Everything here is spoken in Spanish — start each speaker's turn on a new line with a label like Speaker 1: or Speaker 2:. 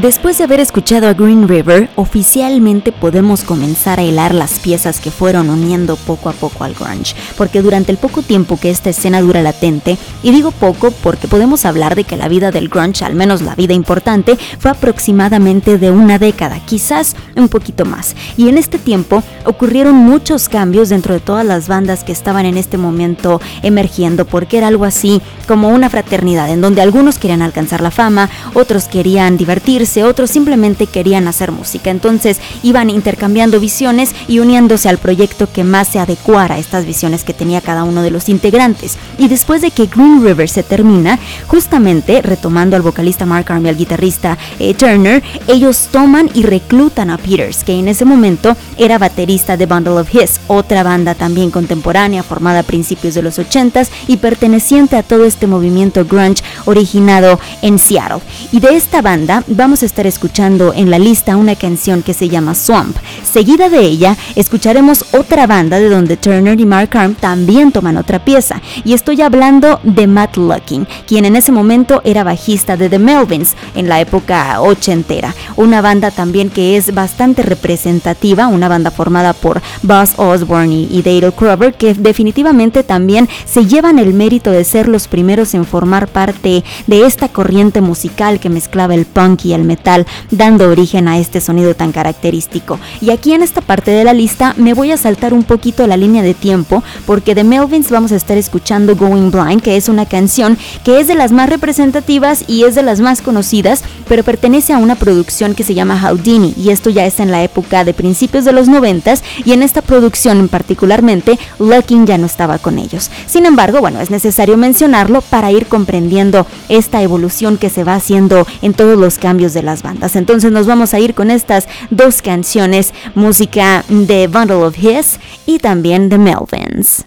Speaker 1: Después de haber escuchado a Green River, oficialmente podemos comenzar a hilar las piezas que fueron uniendo poco a poco al grunge, porque durante el poco tiempo que esta escena dura latente, y digo poco porque podemos hablar de que la vida del grunge, al menos la vida importante, fue aproximadamente de una década, quizás un poquito más. Y en este tiempo ocurrieron muchos cambios dentro de todas las bandas que estaban en este momento emergiendo, porque era algo así como una fraternidad, en donde algunos querían alcanzar la fama, otros querían divertirse, otros simplemente querían hacer música. Entonces iban intercambiando visiones y uniéndose al proyecto que más se adecuara a estas visiones que tenía cada uno de los integrantes. Y después de que Green River se termina, justamente retomando al vocalista Mark Army, al guitarrista eh, Turner, ellos toman y reclutan a Peters, que en ese momento era baterista de Bundle of His, otra banda también contemporánea formada a principios de los 80s y perteneciente a todo este movimiento grunge originado en Seattle. Y de esta banda vamos estar escuchando en la lista una canción que se llama Swamp. Seguida de ella, escucharemos otra banda de donde Turner y Mark Arm también toman otra pieza. Y estoy hablando de Matt Lucking, quien en ese momento era bajista de The Melvins en la época ochentera. Una banda también que es bastante representativa, una banda formada por Buzz Osborne y Dale Crover, que definitivamente también se llevan el mérito de ser los primeros en formar parte de esta corriente musical que mezclaba el punk y el metal, dando origen a este sonido tan característico. Y aquí en esta parte de la lista me voy a saltar un poquito la línea de tiempo, porque de Melvins vamos a estar escuchando Going Blind, que es una canción que es de las más representativas y es de las más conocidas, pero pertenece a una producción que se llama Houdini, y esto ya es en la época de principios de los noventas, y en esta producción particularmente, Lucking ya no estaba con ellos. Sin embargo, bueno, es necesario mencionarlo para ir comprendiendo esta evolución que se va haciendo en todos los cambios de las bandas. Entonces nos vamos a ir con estas dos canciones, música de Bundle of His y también de Melvins.